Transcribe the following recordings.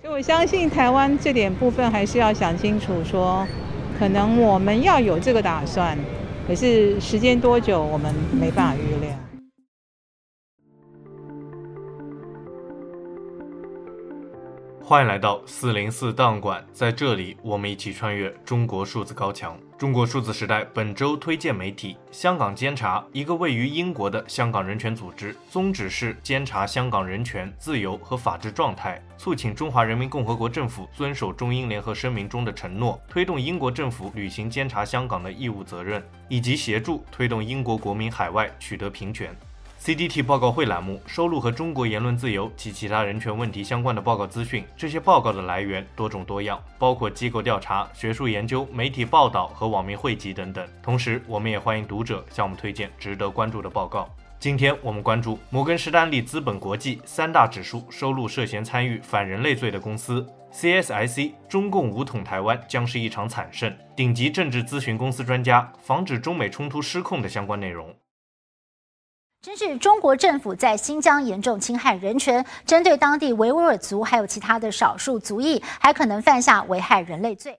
所以我相信台湾这点部分还是要想清楚说，可能我们要有这个打算，可是时间多久我们没办法预料。欢迎来到四零四档案馆，在这里我们一起穿越中国数字高墙。中国数字时代本周推荐媒体：香港监察，一个位于英国的香港人权组织，宗旨是监察香港人权、自由和法治状态，促请中华人民共和国政府遵守中英联合声明中的承诺，推动英国政府履行监察香港的义务责任，以及协助推动英国国民海外取得平权。CDT 报告会栏目收录和中国言论自由及其他人权问题相关的报告资讯。这些报告的来源多种多样，包括机构调查、学术研究、媒体报道和网民汇集等等。同时，我们也欢迎读者向我们推荐值得关注的报告。今天我们关注摩根士丹利资本国际三大指数收录涉嫌参与反人类罪的公司；CSIC 中共武统台湾将是一场惨胜；顶级政治咨询公司专家防止中美冲突失控的相关内容。真是中国政府在新疆严重侵害人权，针对当地维吾尔族还有其他的少数族裔，还可能犯下危害人类罪。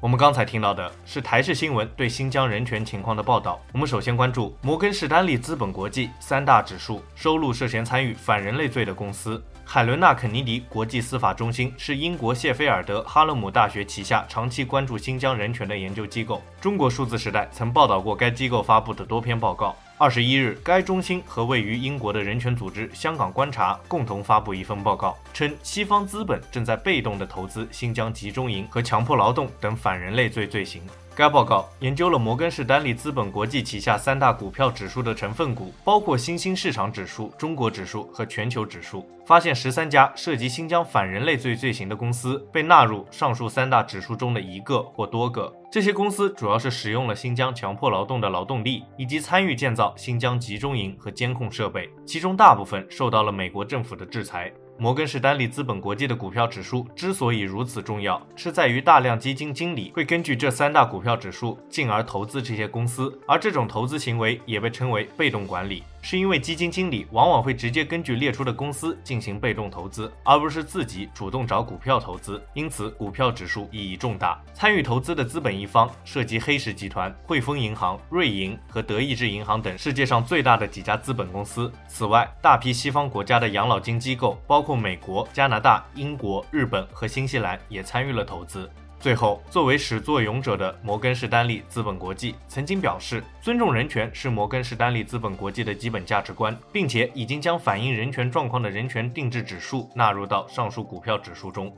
我们刚才听到的是台视新闻对新疆人权情况的报道。我们首先关注摩根士丹利资本国际三大指数收录涉嫌参与反人类罪的公司。海伦娜·肯尼迪国际司法中心是英国谢菲尔德哈勒姆大学旗下长期关注新疆人权的研究机构。中国数字时代曾报道过该机构发布的多篇报告。二十一日，该中心和位于英国的人权组织“香港观察”共同发布一份报告，称西方资本正在被动地投资新疆集中营和强迫劳动等反人类罪罪行。该报告研究了摩根士丹利资本国际旗下三大股票指数的成分股，包括新兴市场指数、中国指数和全球指数，发现十三家涉及新疆反人类罪罪行的公司被纳入上述三大指数中的一个或多个。这些公司主要是使用了新疆强迫劳动的劳动力，以及参与建造新疆集中营和监控设备，其中大部分受到了美国政府的制裁。摩根士丹利资本国际的股票指数之所以如此重要，是在于大量基金经理会根据这三大股票指数进而投资这些公司，而这种投资行为也被称为被动管理。是因为基金经理往往会直接根据列出的公司进行被动投资，而不是自己主动找股票投资，因此股票指数意义重大。参与投资的资本一方涉及黑石集团、汇丰银行、瑞银和德意志银行等世界上最大的几家资本公司。此外，大批西方国家的养老金机构，包括美国、加拿大、英国、日本和新西兰，也参与了投资。最后，作为始作俑者的摩根士丹利资本国际曾经表示，尊重人权是摩根士丹利资本国际的基本价值观，并且已经将反映人权状况的人权定制指数纳入到上述股票指数中。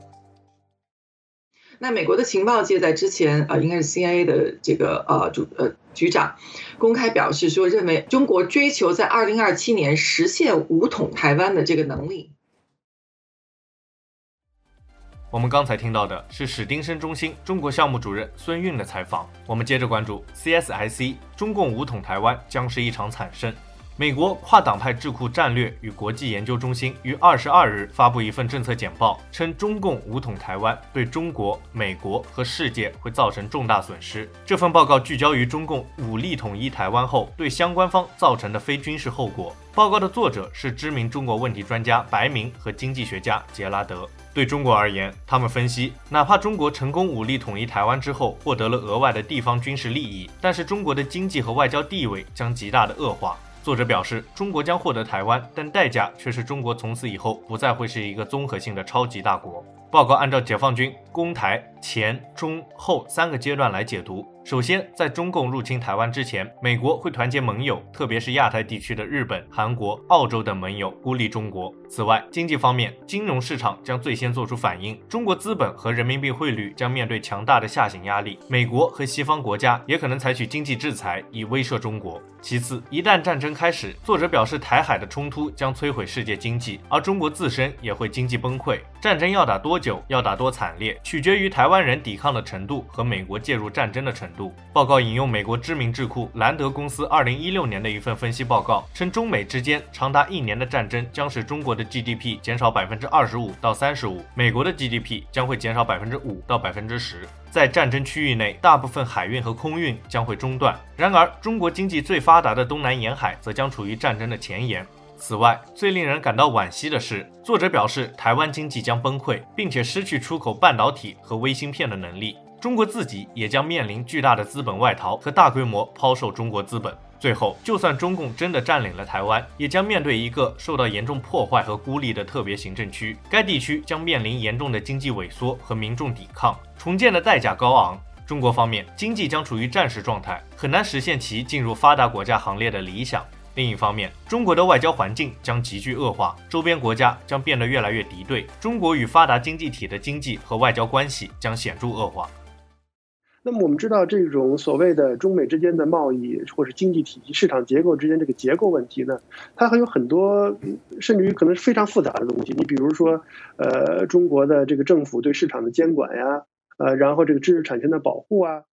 那美国的情报界在之前啊、呃，应该是 CIA 的这个呃主呃局长公开表示说，认为中国追求在二零二七年实现武统台湾的这个能力。我们刚才听到的是史丁生中心中国项目主任孙运的采访。我们接着关注 CSIC，中共武统台湾将是一场惨胜。美国跨党派智库战略与国际研究中心于二十二日发布一份政策简报，称中共武统台湾对中国、美国和世界会造成重大损失。这份报告聚焦于中共武力统一台湾后对相关方造成的非军事后果。报告的作者是知名中国问题专家白明和经济学家杰拉德。对中国而言，他们分析，哪怕中国成功武力统一台湾之后，获得了额外的地方军事利益，但是中国的经济和外交地位将极大的恶化。作者表示，中国将获得台湾，但代价却是中国从此以后不再会是一个综合性的超级大国。报告按照解放军攻台前、中、后三个阶段来解读。首先，在中共入侵台湾之前，美国会团结盟友，特别是亚太地区的日本、韩国、澳洲等盟友，孤立中国。此外，经济方面，金融市场将最先做出反应，中国资本和人民币汇率将面对强大的下行压力。美国和西方国家也可能采取经济制裁以威慑中国。其次，一旦战争开始，作者表示，台海的冲突将摧毁世界经济，而中国自身也会经济崩溃。战争要打多久，要打多惨烈，取决于台湾人抵抗的程度和美国介入战争的程度。报告引用美国知名智库兰德公司二零一六年的一份分析报告，称中美之间长达一年的战争将使中国的 GDP 减少百分之二十五到三十五，美国的 GDP 将会减少百分之五到百分之十。在战争区域内，大部分海运和空运将会中断。然而，中国经济最发达的东南沿海则将处于战争的前沿。此外，最令人感到惋惜的是，作者表示台湾经济将崩溃，并且失去出口半导体和微芯片的能力。中国自己也将面临巨大的资本外逃和大规模抛售中国资本。最后，就算中共真的占领了台湾，也将面对一个受到严重破坏和孤立的特别行政区。该地区将面临严重的经济萎缩和民众抵抗，重建的代价高昂。中国方面经济将处于战时状态，很难实现其进入发达国家行列的理想。另一方面，中国的外交环境将急剧恶化，周边国家将变得越来越敌对，中国与发达经济体的经济和外交关系将显著恶化。那么我们知道，这种所谓的中美之间的贸易或是经济体系、市场结构之间这个结构问题呢，它还有很多，甚至于可能是非常复杂的东西。你比如说，呃，中国的这个政府对市场的监管呀，呃，然后这个知识产权的保护啊。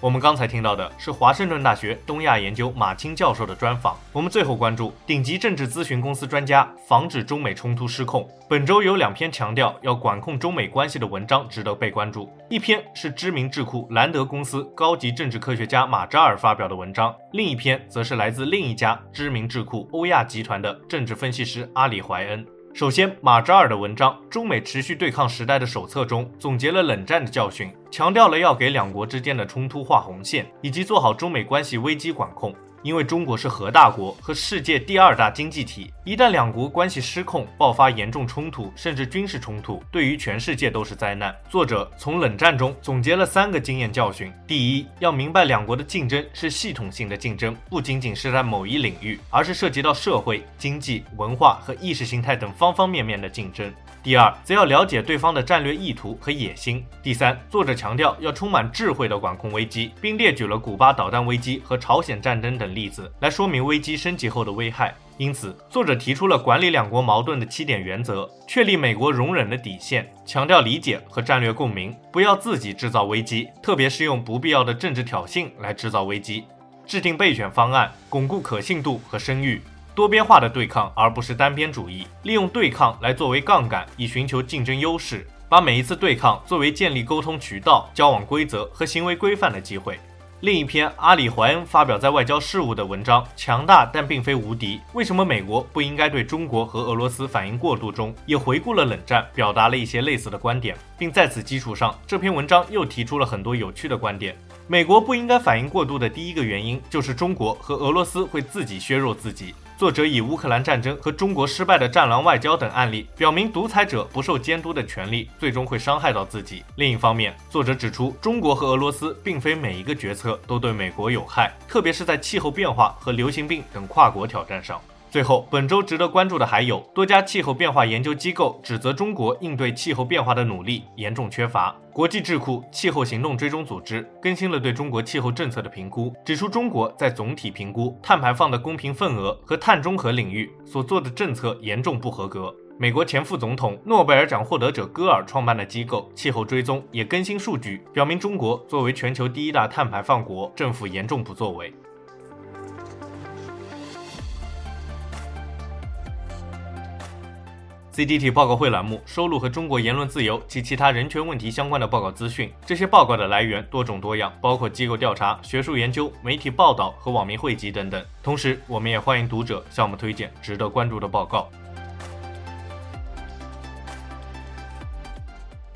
我们刚才听到的是华盛顿大学东亚研究马钦教授的专访。我们最后关注顶级政治咨询公司专家防止中美冲突失控。本周有两篇强调要管控中美关系的文章值得被关注。一篇是知名智库兰德公司高级政治科学家马扎尔发表的文章，另一篇则是来自另一家知名智库欧亚集团的政治分析师阿里怀恩。首先，马扎尔的文章《中美持续对抗时代的手册》中总结了冷战的教训，强调了要给两国之间的冲突画红线，以及做好中美关系危机管控。因为中国是核大国和世界第二大经济体，一旦两国关系失控，爆发严重冲突，甚至军事冲突，对于全世界都是灾难。作者从冷战中总结了三个经验教训：第一，要明白两国的竞争是系统性的竞争，不仅仅是在某一领域，而是涉及到社会、经济、文化和意识形态等方方面面的竞争。第二，则要了解对方的战略意图和野心。第三，作者强调要充满智慧地管控危机，并列举了古巴导弹危机和朝鲜战争等例子来说明危机升级后的危害。因此，作者提出了管理两国矛盾的七点原则，确立美国容忍的底线，强调理解和战略共鸣，不要自己制造危机，特别是用不必要的政治挑衅来制造危机，制定备选方案，巩固可信度和声誉。多边化的对抗，而不是单边主义。利用对抗来作为杠杆，以寻求竞争优势。把每一次对抗作为建立沟通渠道、交往规则和行为规范的机会。另一篇阿里怀恩发表在《外交事务》的文章《强大但并非无敌：为什么美国不应该对中国和俄罗斯反应过度》中，也回顾了冷战，表达了一些类似的观点，并在此基础上，这篇文章又提出了很多有趣的观点。美国不应该反应过度的第一个原因，就是中国和俄罗斯会自己削弱自己。作者以乌克兰战争和中国失败的“战狼外交”等案例，表明独裁者不受监督的权利最终会伤害到自己。另一方面，作者指出，中国和俄罗斯并非每一个决策都对美国有害，特别是在气候变化和流行病等跨国挑战上。最后，本周值得关注的还有多家气候变化研究机构指责中国应对气候变化的努力严重缺乏。国际智库气候行动追踪组织更新了对中国气候政策的评估，指出中国在总体评估碳排放的公平份额和碳中和领域所做的政策严重不合格。美国前副总统、诺贝尔奖获得者戈尔创办的机构气候追踪也更新数据，表明中国作为全球第一大碳排放国，政府严重不作为。CDT 报告会栏目收录和中国言论自由及其他人权问题相关的报告资讯。这些报告的来源多种多样，包括机构调查、学术研究、媒体报道和网民汇集等等。同时，我们也欢迎读者向我们推荐值得关注的报告。